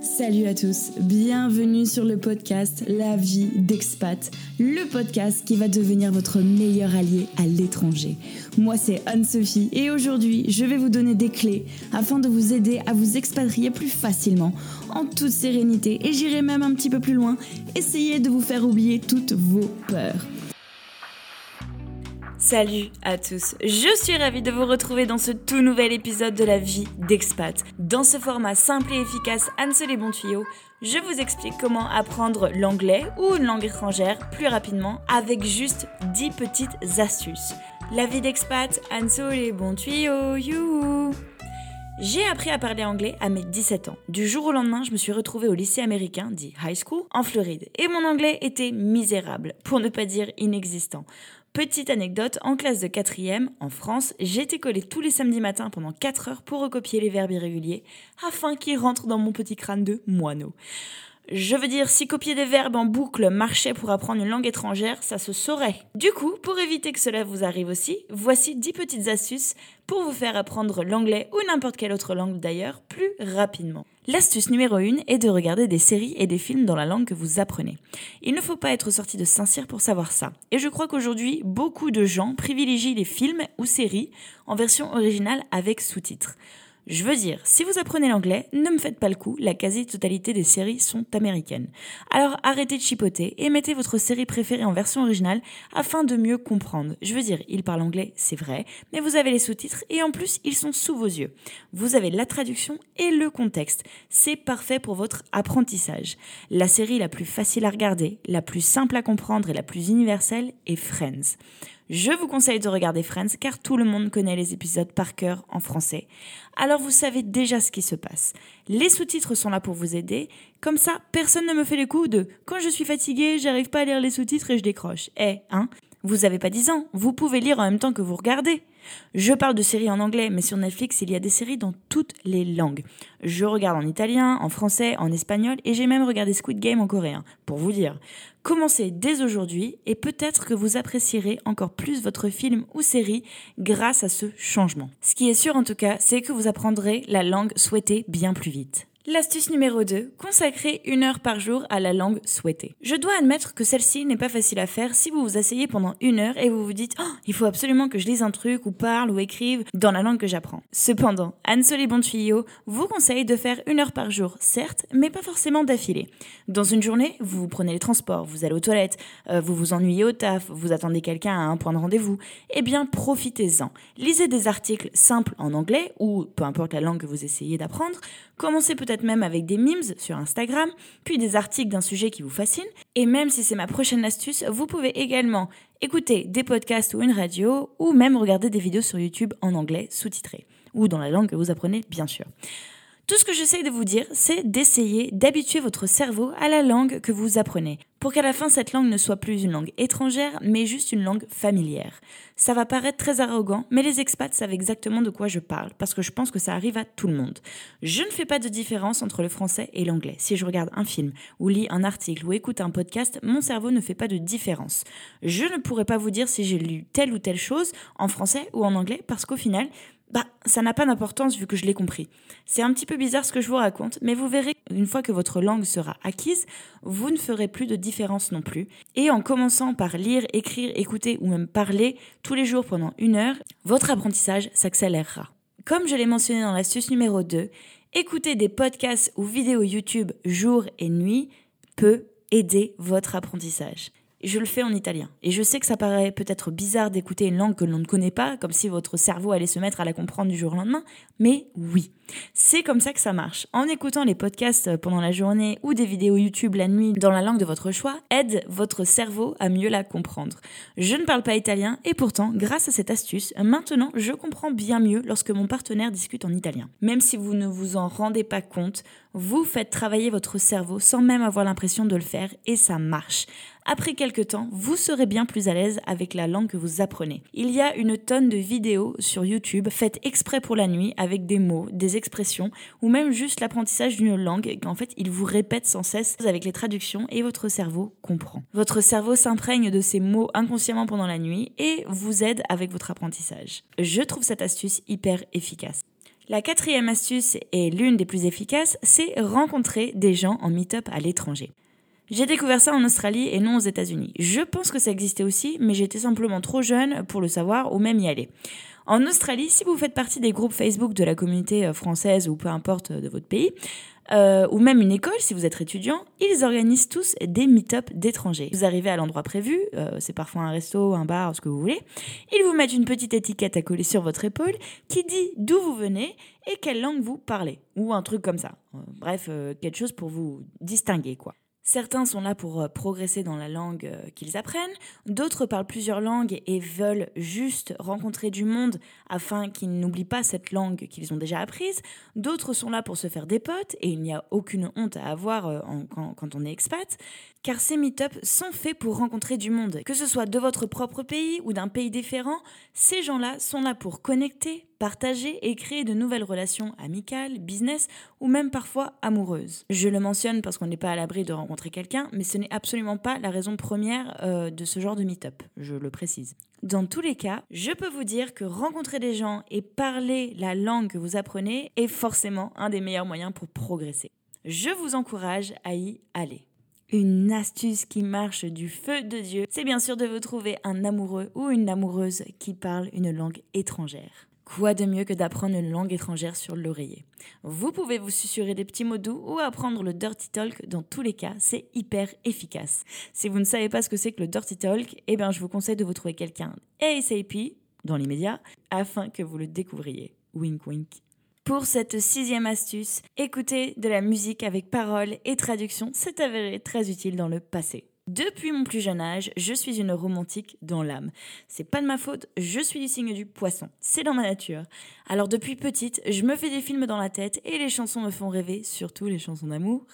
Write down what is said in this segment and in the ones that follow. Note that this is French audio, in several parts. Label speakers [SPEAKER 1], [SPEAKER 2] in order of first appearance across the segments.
[SPEAKER 1] Salut à tous, bienvenue sur le podcast La vie d'expat, le podcast qui va devenir votre meilleur allié à l'étranger. Moi c'est Anne-Sophie et aujourd'hui je vais vous donner des clés afin de vous aider à vous expatrier plus facilement, en toute sérénité et j'irai même un petit peu plus loin, essayer de vous faire oublier toutes vos peurs. Salut à tous, je suis ravie de vous retrouver dans ce tout nouvel épisode de la vie d'expat. Dans ce format simple et efficace, Anne les bons tuyaux, je vous explique comment apprendre l'anglais ou une langue étrangère plus rapidement avec juste 10 petites astuces. La vie d'expat, Anne les bons tuyaux, j'ai appris à parler anglais à mes 17 ans. Du jour au lendemain, je me suis retrouvée au lycée américain, dit high school, en Floride. Et mon anglais était misérable, pour ne pas dire inexistant. Petite anecdote, en classe de quatrième, en France, j'étais collée tous les samedis matins pendant 4 heures pour recopier les verbes irréguliers afin qu'ils rentrent dans mon petit crâne de moineau. Je veux dire, si copier des verbes en boucle marchait pour apprendre une langue étrangère, ça se saurait. Du coup, pour éviter que cela vous arrive aussi, voici 10 petites astuces pour vous faire apprendre l'anglais ou n'importe quelle autre langue d'ailleurs plus rapidement. L'astuce numéro 1 est de regarder des séries et des films dans la langue que vous apprenez. Il ne faut pas être sorti de Saint-Cyr pour savoir ça. Et je crois qu'aujourd'hui, beaucoup de gens privilégient les films ou séries en version originale avec sous-titres. Je veux dire, si vous apprenez l'anglais, ne me faites pas le coup, la quasi-totalité des séries sont américaines. Alors arrêtez de chipoter et mettez votre série préférée en version originale afin de mieux comprendre. Je veux dire, ils parlent anglais, c'est vrai, mais vous avez les sous-titres et en plus, ils sont sous vos yeux. Vous avez la traduction et le contexte. C'est parfait pour votre apprentissage. La série la plus facile à regarder, la plus simple à comprendre et la plus universelle est Friends. Je vous conseille de regarder Friends car tout le monde connaît les épisodes par cœur en français. Alors vous savez déjà ce qui se passe. Les sous-titres sont là pour vous aider. Comme ça, personne ne me fait le coup de quand je suis fatigué, j'arrive pas à lire les sous-titres et je décroche. Eh, hein? Vous avez pas 10 ans, vous pouvez lire en même temps que vous regardez. Je parle de séries en anglais, mais sur Netflix, il y a des séries dans toutes les langues. Je regarde en italien, en français, en espagnol, et j'ai même regardé Squid Game en coréen, pour vous dire. Commencez dès aujourd'hui, et peut-être que vous apprécierez encore plus votre film ou série grâce à ce changement. Ce qui est sûr en tout cas, c'est que vous apprendrez la langue souhaitée bien plus vite. L'astuce numéro 2, consacrer une heure par jour à la langue souhaitée. Je dois admettre que celle-ci n'est pas facile à faire si vous vous asseyez pendant une heure et vous vous dites oh, il faut absolument que je lise un truc ou parle ou écrive dans la langue que j'apprends. Cependant, Anne-Soleil Tuyaux vous conseille de faire une heure par jour, certes, mais pas forcément d'affilée. Dans une journée, vous prenez les transports, vous allez aux toilettes, euh, vous vous ennuyez au taf, vous attendez quelqu'un à un point de rendez-vous. Eh bien, profitez-en. Lisez des articles simples en anglais ou peu importe la langue que vous essayez d'apprendre. Commencez peut-être même avec des memes sur Instagram, puis des articles d'un sujet qui vous fascine. Et même si c'est ma prochaine astuce, vous pouvez également écouter des podcasts ou une radio, ou même regarder des vidéos sur YouTube en anglais sous-titrées, ou dans la langue que vous apprenez bien sûr. Tout ce que j'essaye de vous dire, c'est d'essayer d'habituer votre cerveau à la langue que vous apprenez, pour qu'à la fin cette langue ne soit plus une langue étrangère, mais juste une langue familière. Ça va paraître très arrogant, mais les expats savent exactement de quoi je parle, parce que je pense que ça arrive à tout le monde. Je ne fais pas de différence entre le français et l'anglais. Si je regarde un film, ou lis un article, ou écoute un podcast, mon cerveau ne fait pas de différence. Je ne pourrais pas vous dire si j'ai lu telle ou telle chose en français ou en anglais, parce qu'au final, bah, ça n'a pas d'importance vu que je l'ai compris. C'est un petit peu bizarre ce que je vous raconte, mais vous verrez, une fois que votre langue sera acquise, vous ne ferez plus de différence non plus. Et en commençant par lire, écrire, écouter ou même parler tous les jours pendant une heure, votre apprentissage s'accélérera. Comme je l'ai mentionné dans l'astuce numéro 2, écouter des podcasts ou vidéos YouTube jour et nuit peut aider votre apprentissage je le fais en italien. Et je sais que ça paraît peut-être bizarre d'écouter une langue que l'on ne connaît pas, comme si votre cerveau allait se mettre à la comprendre du jour au lendemain, mais oui, c'est comme ça que ça marche. En écoutant les podcasts pendant la journée ou des vidéos YouTube la nuit dans la langue de votre choix, aide votre cerveau à mieux la comprendre. Je ne parle pas italien et pourtant, grâce à cette astuce, maintenant je comprends bien mieux lorsque mon partenaire discute en italien. Même si vous ne vous en rendez pas compte, vous faites travailler votre cerveau sans même avoir l'impression de le faire et ça marche. Après quelques temps, vous serez bien plus à l'aise avec la langue que vous apprenez. Il y a une tonne de vidéos sur YouTube faites exprès pour la nuit avec des mots, des expressions ou même juste l'apprentissage d'une langue qu'en fait il vous répète sans cesse avec les traductions et votre cerveau comprend. Votre cerveau s'imprègne de ces mots inconsciemment pendant la nuit et vous aide avec votre apprentissage. Je trouve cette astuce hyper efficace. La quatrième astuce et l'une des plus efficaces, c'est rencontrer des gens en meet-up à l'étranger. J'ai découvert ça en Australie et non aux États-Unis. Je pense que ça existait aussi, mais j'étais simplement trop jeune pour le savoir ou même y aller. En Australie, si vous faites partie des groupes Facebook de la communauté euh, française ou peu importe euh, de votre pays, euh, ou même une école si vous êtes étudiant, ils organisent tous des meet-up d'étrangers. Vous arrivez à l'endroit prévu, c'est parfois un resto, un bar, ce que vous voulez. Ils vous mettent une petite étiquette à coller sur votre épaule qui dit d'où vous venez et quelle langue vous parlez, ou un truc comme ça. bref, quelque chose pour vous distinguer, quoi. Certains sont là pour euh, progresser dans la langue euh, qu'ils apprennent, d'autres parlent plusieurs langues et veulent juste rencontrer du monde afin qu'ils n'oublient pas cette langue qu'ils ont déjà apprise, d'autres sont là pour se faire des potes et il n'y a aucune honte à avoir euh, quand, on est expat, car ces meet-up sont faits pour rencontrer du monde. Que ce soit de votre propre pays ou d'un pays différent, ces gens-là sont là pour connecter, partager et créer de nouvelles relations amicales, business ou même parfois amoureuses. Je le mentionne parce qu'on n'est pas à l'abri de rencontrer quelqu'un, mais ce n'est absolument pas la raison première euh, de ce genre de meet-up, je le précise. Dans tous les cas, je peux vous dire que rencontrer des gens et parler la langue que vous apprenez est forcément un des meilleurs moyens pour progresser. Je vous encourage à y aller. Une astuce qui marche du feu de Dieu, c'est bien sûr de vous trouver un amoureux ou une amoureuse qui parle une langue étrangère. Quoi de mieux que d'apprendre une langue étrangère sur l'oreiller? Vous pouvez vous susurrer des petits mots doux ou apprendre le dirty talk. Dans tous les cas, c'est hyper efficace. Si vous ne savez pas ce que c'est que le dirty talk, eh bien, je vous conseille de vous trouver quelqu'un ASAP, dans l'immédiat, afin que vous le découvriez. Wink wink. Pour cette sixième astuce, écouter de la musique avec paroles et traduction s'est avéré très utile dans le passé. Depuis mon plus jeune âge, je suis une romantique dans l'âme. C'est pas de ma faute, je suis du signe du poisson. C'est dans ma nature. Alors depuis petite, je me fais des films dans la tête et les chansons me font rêver, surtout les chansons d'amour.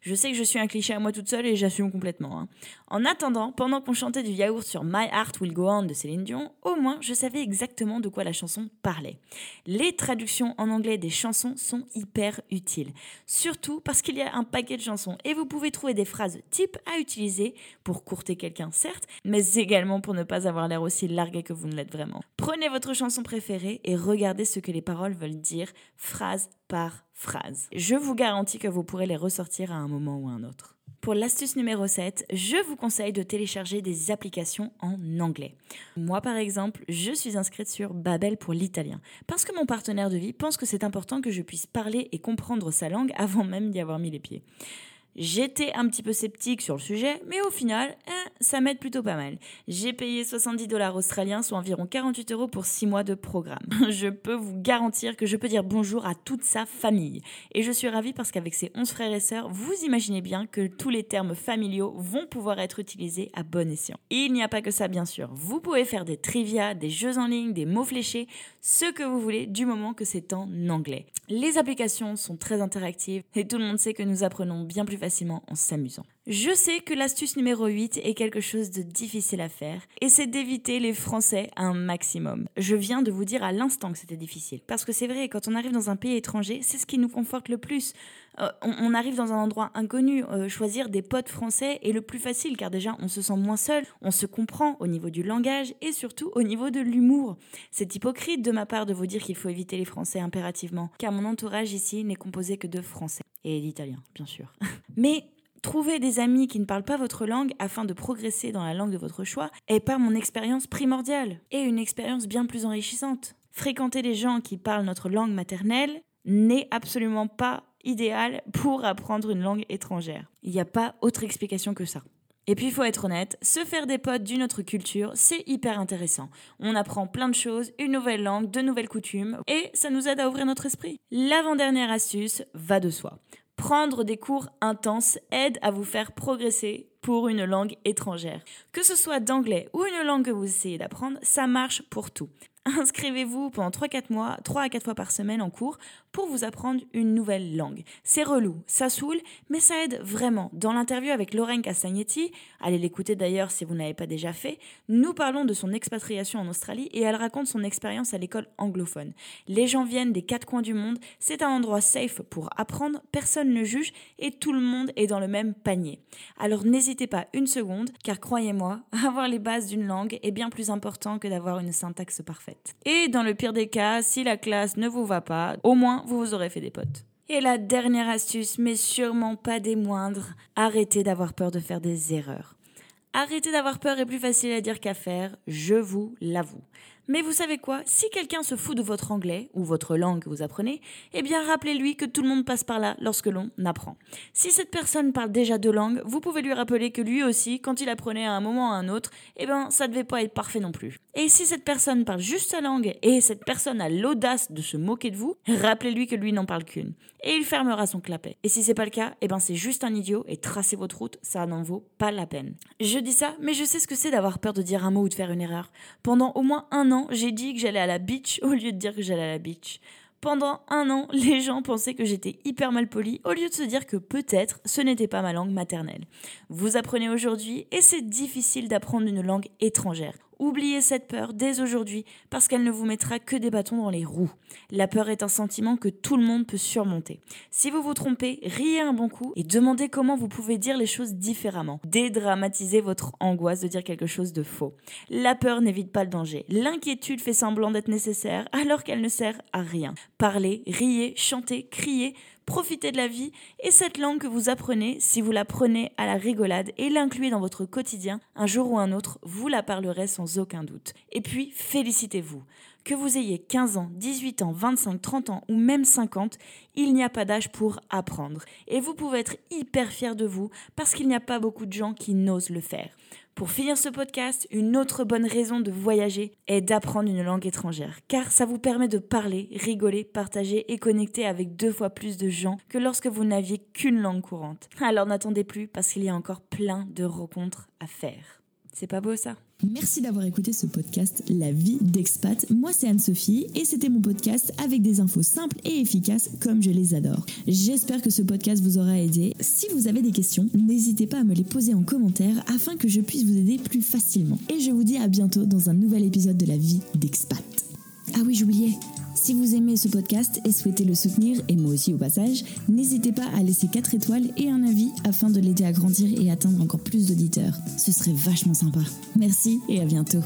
[SPEAKER 1] Je sais que je suis un cliché à moi toute seule et j'assume complètement. Hein. En attendant, pendant qu'on chantait du yaourt sur My Heart Will Go On de Céline Dion, au moins je savais exactement de quoi la chanson parlait. Les traductions en anglais des chansons sont hyper utiles. Surtout parce qu'il y a un paquet de chansons et vous pouvez trouver des phrases types à utiliser pour courter quelqu'un, certes, mais également pour ne pas avoir l'air aussi largué que vous ne l'êtes vraiment. Prenez votre chanson préférée et regardez ce que les paroles veulent dire, phrase par phrase. Je vous garantis que vous pourrez les ressortir à un moment ou à un autre. Pour l'astuce numéro 7, je vous conseille de télécharger des applications en anglais. Moi par exemple, je suis inscrite sur Babel pour l'italien, parce que mon partenaire de vie pense que c'est important que je puisse parler et comprendre sa langue avant même d'y avoir mis les pieds. J'étais un petit peu sceptique sur le sujet, mais au final, eh, ça m'aide plutôt pas mal. J'ai payé 70 dollars australiens, soit environ 48 euros pour 6 mois de programme. Je peux vous garantir que je peux dire bonjour à toute sa famille. Et je suis ravie parce qu'avec ses 11 frères et sœurs, vous imaginez bien que tous les termes familiaux vont pouvoir être utilisés à bon escient. il n'y a pas que ça, bien sûr. Vous pouvez faire des trivia, des jeux en ligne, des mots fléchés, ce que vous voulez, du moment que c'est en anglais. Les applications sont très interactives et tout le monde sait que nous apprenons bien plus facilement facilement en s'amusant. Je sais que l'astuce numéro 8 est quelque chose de difficile à faire et c'est d'éviter les Français un maximum. Je viens de vous dire à l'instant que c'était difficile parce que c'est vrai, quand on arrive dans un pays étranger, c'est ce qui nous conforte le plus. Euh, on, arrive dans un endroit inconnu, euh, choisir des potes français est le plus facile car déjà on se sent moins seul, on se comprend au niveau du langage et surtout au niveau de l'humour. C'est hypocrite de ma part de vous dire qu'il faut éviter les Français impérativement car mon entourage ici n'est composé que de Français et d'Italiens, bien sûr. Mais Trouver des amis qui ne parlent pas votre langue afin de progresser dans la langue de votre choix est pas mon expérience primordiale et une expérience bien plus enrichissante. Fréquenter des gens qui parlent notre langue maternelle n'est absolument pas idéal pour apprendre une langue étrangère. Il n'y a pas autre explication que ça. Et puis il faut être honnête, se faire des potes d'une autre culture, c'est hyper intéressant. On apprend plein de choses, une nouvelle langue, de nouvelles coutumes, et ça nous aide à ouvrir notre esprit. L'avant-dernière astuce va de soi. Prendre des cours intenses aide à vous faire progresser pour une langue étrangère. Que ce soit d'anglais ou une langue que vous essayez d'apprendre, ça marche pour tout. Inscrivez-vous pendant 3-4 mois, 3 à 4 fois par semaine en cours pour vous apprendre une nouvelle langue. C'est relou, ça saoule, mais ça aide vraiment. Dans l'interview avec Lorraine Castagnetti, allez l'écouter d'ailleurs si vous n'avez pas déjà fait, nous parlons de son expatriation en Australie et elle raconte son expérience à l'école anglophone. Les gens viennent des quatre coins du monde, c'est un endroit safe pour apprendre, personne ne juge et tout le monde est dans le même panier. Alors n'hésitez pas une seconde, car croyez-moi, avoir les bases d'une langue est bien plus important que d'avoir une syntaxe parfaite. Et dans le pire des cas, si la classe ne vous va pas, au moins vous vous aurez fait des potes. Et la dernière astuce, mais sûrement pas des moindres, arrêtez d'avoir peur de faire des erreurs. Arrêtez d'avoir peur est plus facile à dire qu'à faire, je vous l'avoue. Mais vous savez quoi? Si quelqu'un se fout de votre anglais ou votre langue que vous apprenez, eh bien rappelez-lui que tout le monde passe par là lorsque l'on apprend. Si cette personne parle déjà deux langues, vous pouvez lui rappeler que lui aussi, quand il apprenait à un moment ou à un autre, eh bien ça devait pas être parfait non plus. Et si cette personne parle juste sa langue et cette personne a l'audace de se moquer de vous, rappelez-lui que lui n'en parle qu'une. Et il fermera son clapet. Et si c'est pas le cas, eh ben c'est juste un idiot et tracez votre route, ça n'en vaut pas la peine. Je dis ça, mais je sais ce que c'est d'avoir peur de dire un mot ou de faire une erreur. Pendant au moins un an, j'ai dit que j'allais à la beach au lieu de dire que j'allais à la beach. Pendant un an, les gens pensaient que j'étais hyper mal poli au lieu de se dire que peut-être ce n'était pas ma langue maternelle. Vous apprenez aujourd'hui et c'est difficile d'apprendre une langue étrangère. Oubliez cette peur dès aujourd'hui parce qu'elle ne vous mettra que des bâtons dans les roues. La peur est un sentiment que tout le monde peut surmonter. Si vous vous trompez, riez un bon coup et demandez comment vous pouvez dire les choses différemment. Dédramatisez votre angoisse de dire quelque chose de faux. La peur n'évite pas le danger. L'inquiétude fait semblant d'être nécessaire alors qu'elle ne sert à rien. Parlez, riez, chantez, criez profitez de la vie et cette langue que vous apprenez, si vous la prenez à la rigolade et l'incluez dans votre quotidien, un jour ou un autre, vous la parlerez sans aucun doute. Et puis, félicitez-vous. Que vous ayez 15 ans, 18 ans, 25, 30 ans ou même 50, il n'y a pas d'âge pour apprendre. Et vous pouvez être hyper fier de vous parce qu'il n'y a pas beaucoup de gens qui n'osent le faire. Pour finir ce podcast, une autre bonne raison de voyager est d'apprendre une langue étrangère, car ça vous permet de parler, rigoler, partager et connecter avec deux fois plus de gens que lorsque vous n'aviez qu'une langue courante. Alors n'attendez plus parce qu'il y a encore plein de rencontres à faire. C'est pas beau ça
[SPEAKER 2] Merci d'avoir écouté ce podcast La vie d'expat. Moi c'est Anne-Sophie et c'était mon podcast avec des infos simples et efficaces comme je les adore. J'espère que ce podcast vous aura aidé. Si vous avez des questions, n'hésitez pas à me les poser en commentaire afin que je puisse vous aider plus facilement. Et je vous dis à bientôt dans un nouvel épisode de La vie d'expat. Ah oui, j'oubliais. Si vous aimez ce podcast et souhaitez le soutenir, et moi aussi au passage, n'hésitez pas à laisser 4 étoiles et un avis afin de l'aider à grandir et atteindre encore plus d'auditeurs. Ce serait vachement sympa. Merci et à bientôt.